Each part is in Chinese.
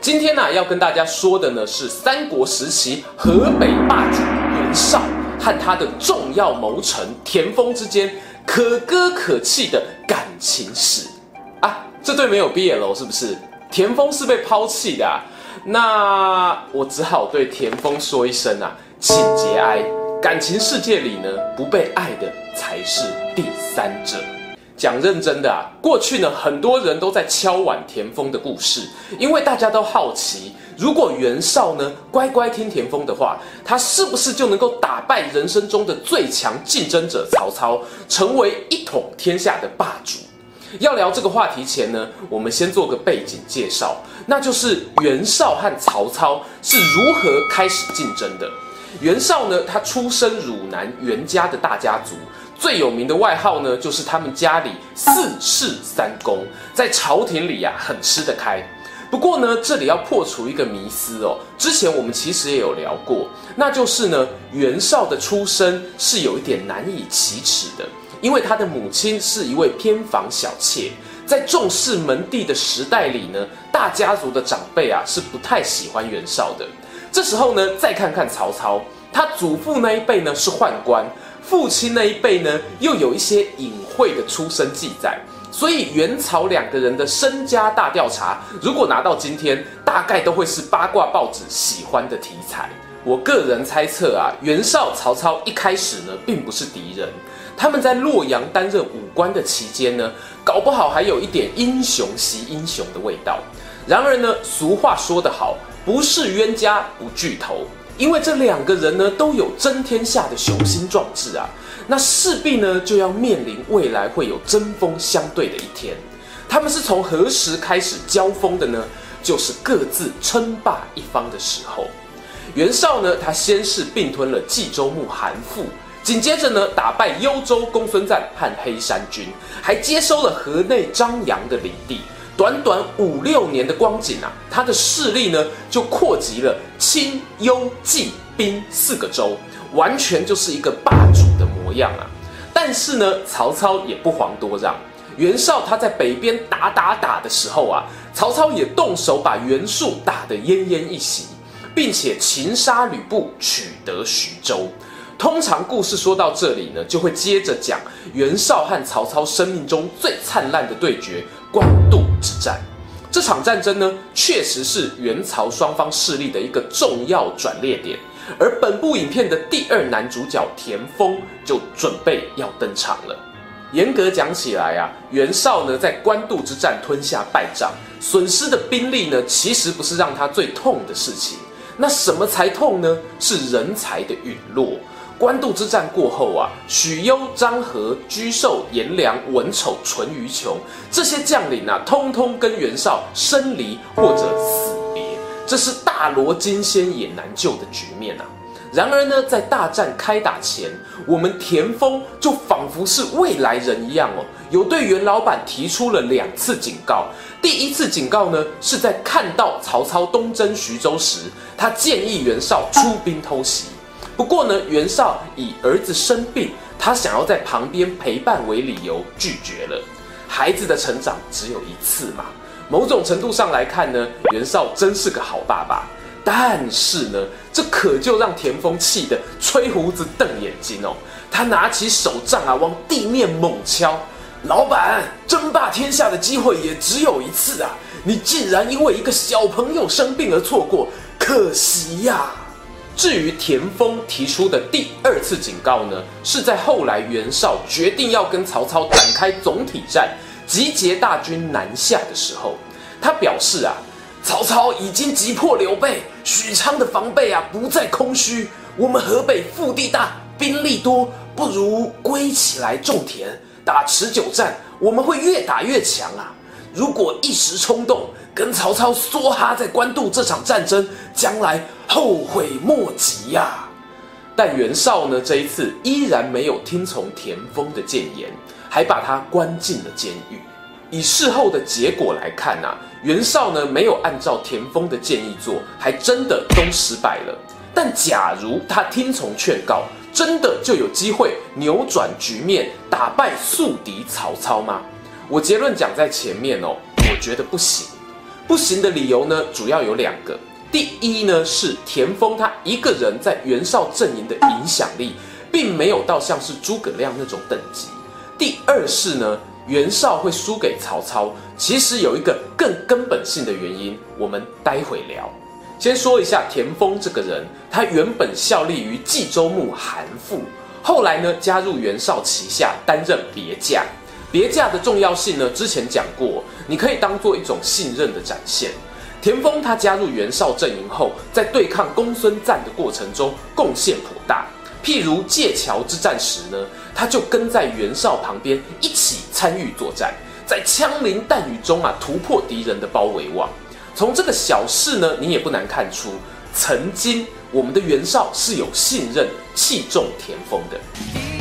今天呢、要跟大家说的呢是三国时期河北霸主袁绍和他的重要谋臣田丰之间可歌可泣的感情史啊。这对没有 BL 是不是？田丰是被抛弃的啊。那我只好对田丰说一声啊，请节哀。感情世界里呢，不被爱的才是第三者。讲认真的啊，过去呢，很多人都在敲碗田丰的故事，因为大家都好奇，如果袁绍呢乖乖听田丰的话，他是不是就能够打败人生中的最强竞争者曹操，成为一统天下的霸主？要聊这个话题前呢，我们先做个背景介绍，那就是袁绍和曹操是如何开始竞争的。袁绍呢，他出身汝南袁家的大家族。最有名的外号呢，就是他们家里四世三公，在朝廷里呀、啊、很吃得开。不过呢，这里要破除一个迷思哦。之前我们其实也有聊过，那就是呢，袁绍的出身是有一点难以启齿的，因为他的母亲是一位偏房小妾，在重视门第的时代里呢，大家族的长辈啊是不太喜欢袁绍的。这时候呢，再看看曹操，他祖父那一辈呢是宦官。父亲那一辈呢，又有一些隐晦的出身记载，所以袁曹两个人的身家大调查，如果拿到今天，大概都会是八卦报纸喜欢的题材。我个人猜测啊，袁绍、曹操一开始呢，并不是敌人，他们在洛阳担任武官的期间呢，搞不好还有一点英雄惜英雄的味道。然而呢，俗话说得好，不是冤家不聚头。因为这两个人呢都有争天下的雄心壮志啊，那势必呢就要面临未来会有针锋相对的一天。他们是从何时开始交锋的呢？就是各自称霸一方的时候。袁绍呢，他先是并吞了冀州牧韩馥，紧接着呢打败幽州公孙瓒和黑山军，还接收了河内张杨的领地。短短五六年的光景啊，他的势力呢就扩及了青、幽、冀、兵四个州，完全就是一个霸主的模样啊。但是呢，曹操也不遑多让。袁绍他在北边打打打的时候啊，曹操也动手把袁术打得奄奄一息，并且擒杀吕布，取得徐州。通常故事说到这里呢，就会接着讲袁绍和曹操生命中最灿烂的对决——官渡之战。这场战争呢，确实是袁曹双方势力的一个重要转捩点。而本部影片的第二男主角田丰就准备要登场了。严格讲起来啊，袁绍呢在官渡之战吞下败仗，损失的兵力呢，其实不是让他最痛的事情。那什么才痛呢？是人才的陨落。官渡之战过后啊，许攸、张郃、沮授、颜良、文丑、淳于琼这些将领啊，通通跟袁绍生离或者死别，这是大罗金仙也难救的局面啊。然而呢，在大战开打前，我们田丰就仿佛是未来人一样哦，有对袁老板提出了两次警告。第一次警告呢，是在看到曹操东征徐州时，他建议袁绍出兵偷袭。不过呢，袁绍以儿子生病，他想要在旁边陪伴为理由，拒绝了。孩子的成长只有一次嘛，某种程度上来看呢，袁绍真是个好爸爸。但是呢，这可就让田丰气得吹胡子瞪眼睛哦。他拿起手杖啊，往地面猛敲。老板，争霸天下的机会也只有一次啊，你竟然因为一个小朋友生病而错过，可惜呀、至于田丰提出的第二次警告呢，是在后来袁绍决定要跟曹操展开总体战，集结大军南下的时候，他表示啊，曹操已经击破刘备，许昌的防备啊不再空虚，我们河北腹地大，兵力多，不如归起来种田，打持久战，我们会越打越强啊。如果一时冲动跟曹操梭哈在官渡这场战争，将来后悔莫及呀、但袁绍呢，这一次依然没有听从田丰的谏言，还把他关进了监狱。以事后的结果来看啊，袁绍呢没有按照田丰的建议做，还真的都失败了。但假如他听从劝告，真的就有机会扭转局面，打败宿敌曹操吗？我结论讲在前面哦，我觉得不行。不行的理由呢，主要有两个。第一呢，是田丰他一个人在袁绍阵营的影响力，并没有到像是诸葛亮那种等级。第二是呢，袁绍会输给曹操，其实有一个更根本性的原因，我们待会聊。先说一下田丰这个人，他原本效力于冀州牧韩馥，后来呢加入袁绍旗下担任别驾。别驾的重要性呢，之前讲过，你可以当做一种信任的展现。田丰他加入袁绍阵营后，在对抗公孙瓒的过程中贡献颇大。譬如界桥之战时呢，他就跟在袁绍旁边一起参与作战，在枪林弹雨中啊突破敌人的包围网。从这个小事呢，你也不难看出，曾经我们的袁绍是有信任、器重田丰的。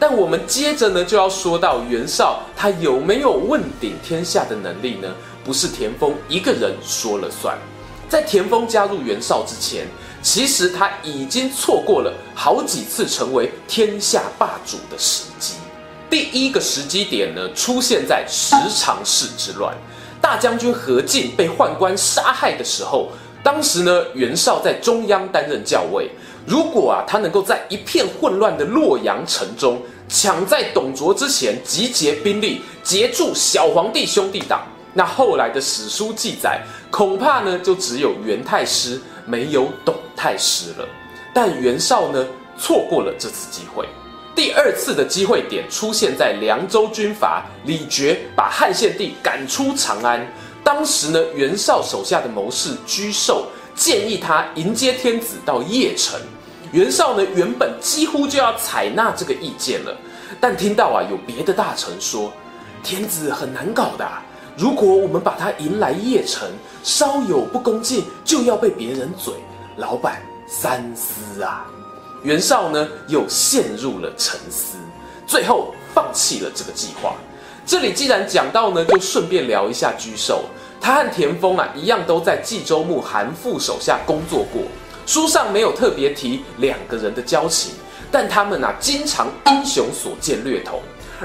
但我们接着呢就要说到袁绍，他有没有问鼎天下的能力呢？不是田丰一个人说了算。在田丰加入袁绍之前，其实他已经错过了好几次成为天下霸主的时机。第一个时机点呢，出现在十常侍之乱，大将军何进被宦官杀害的时候。当时呢，袁绍在中央担任校尉。如果啊，他能够在一片混乱的洛阳城中，抢在董卓之前集结兵力，截住小皇帝兄弟党，那后来的史书记载，恐怕呢就只有袁太师，没有董太师了。但袁绍呢，错过了这次机会。第二次的机会点出现在凉州军阀李傕把汉献帝赶出长安。当时呢，袁绍手下的谋士沮授建议他迎接天子到邺城。袁绍呢，原本几乎就要采纳这个意见了，但听到啊有别的大臣说，天子很难搞的，如果我们把他迎来邺城，稍有不恭敬就要被别人嘴，老板三思啊。袁绍呢，又陷入了沉思，最后放弃了这个计划。这里既然讲到呢，就顺便聊一下沮授。他和田丰啊一样，都在冀州牧韩馥手下工作过。书上没有特别提两个人的交情，但他们啊经常英雄所见略同。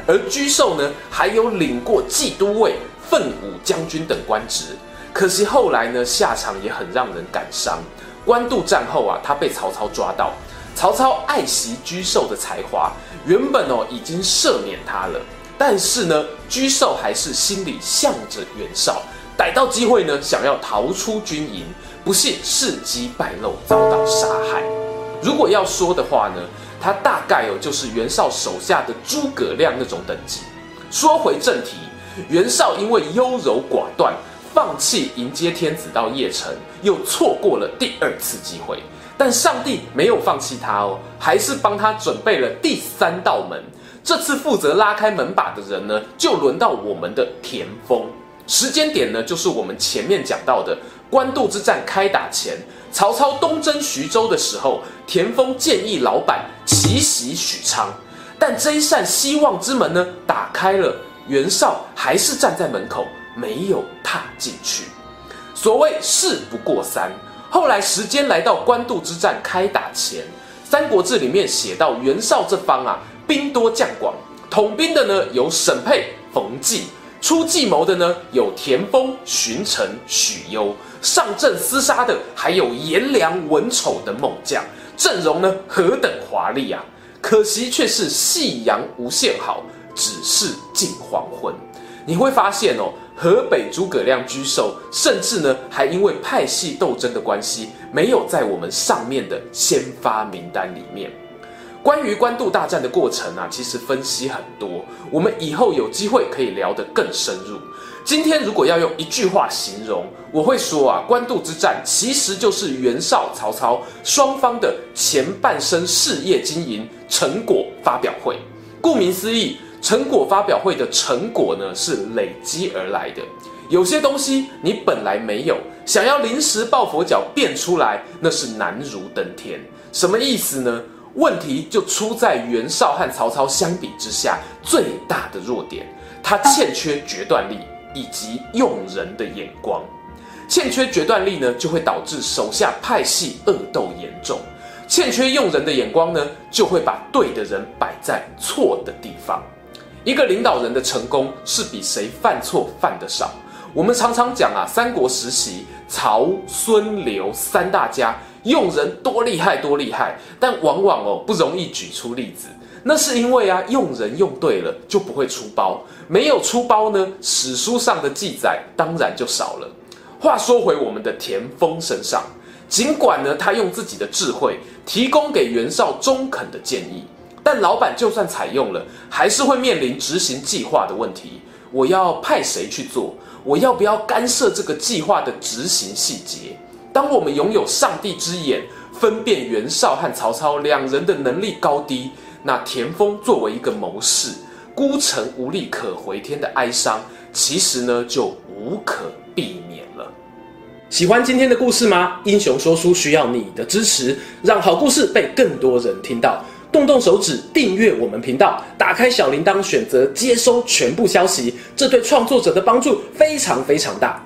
而沮授呢，还有领过冀都尉、奋武将军等官职。可惜后来呢，下场也很让人感伤。官渡战后啊，他被曹操抓到。曹操爱惜沮授的才华，原本哦已经赦免他了，但是呢，沮授还是心里向着袁绍，逮到机会呢，想要逃出军营，不幸事机败露，遭到杀害。如果要说的话呢，他大概哦就是袁绍手下的诸葛亮那种等级。说回正题，袁绍因为优柔寡断，放弃迎接天子到邺城，又错过了第二次机会。但上帝没有放弃他哦，还是帮他准备了第三道门。这次负责拉开门把的人呢，就轮到我们的田丰。时间点呢，就是我们前面讲到的官渡之战开打前，曹操东征徐州的时候，田丰建议老板奇袭许昌，但这一扇希望之门呢，打开了，袁绍还是站在门口，没有踏进去。所谓事不过三。后来时间来到官渡之战开打前，《三国志》里面写到袁绍这方啊，兵多将广，统兵的呢有审配、冯纪，出计谋的呢有田丰、荀成、许攸，上阵厮杀的还有颜良、文丑等猛将，阵容呢何等华丽啊！可惜却是夕阳无限好，只是近黄昏。你会发现哦。河北诸葛亮居首，甚至呢还因为派系斗争的关系，没有在我们上面的先发名单里面。关于官渡大战的过程啊，其实分析很多，我们以后有机会可以聊得更深入。今天如果要用一句话形容，我会说啊，官渡之战其实就是袁绍、曹操双方的前半生事业经营成果发表会。顾名思义。成果发表会的成果呢，是累积而来的。有些东西你本来没有，想要临时抱佛脚变出来，那是难如登天。什么意思呢？问题就出在袁绍和曹操相比之下最大的弱点，他欠缺决断力以及用人的眼光。欠缺决断力呢，就会导致手下派系恶斗严重；欠缺用人的眼光呢，就会把对的人摆在错的地方。一个领导人的成功是比谁犯错犯得少。我们常常讲啊，三国时期曹、孙、刘三大家用人多厉害多厉害，但往往哦不容易举出例子。那是因为啊，用人用对了就不会出包，没有出包呢，史书上的记载当然就少了。话说回我们的田丰身上，尽管呢他用自己的智慧提供给袁绍中肯的建议，但老板就算采用了，还是会面临执行计划的问题。我要派谁去做？我要不要干涉这个计划的执行细节？当我们拥有上帝之眼，分辨袁绍和曹操两人的能力高低，那田丰作为一个谋士，孤城无力可回天的哀伤，其实呢就无可避免了。喜欢今天的故事吗？英雄说书需要你的支持，让好故事被更多人听到。动动手指订阅我们频道，打开小铃铛，选择接收全部消息，这对创作者的帮助非常非常大。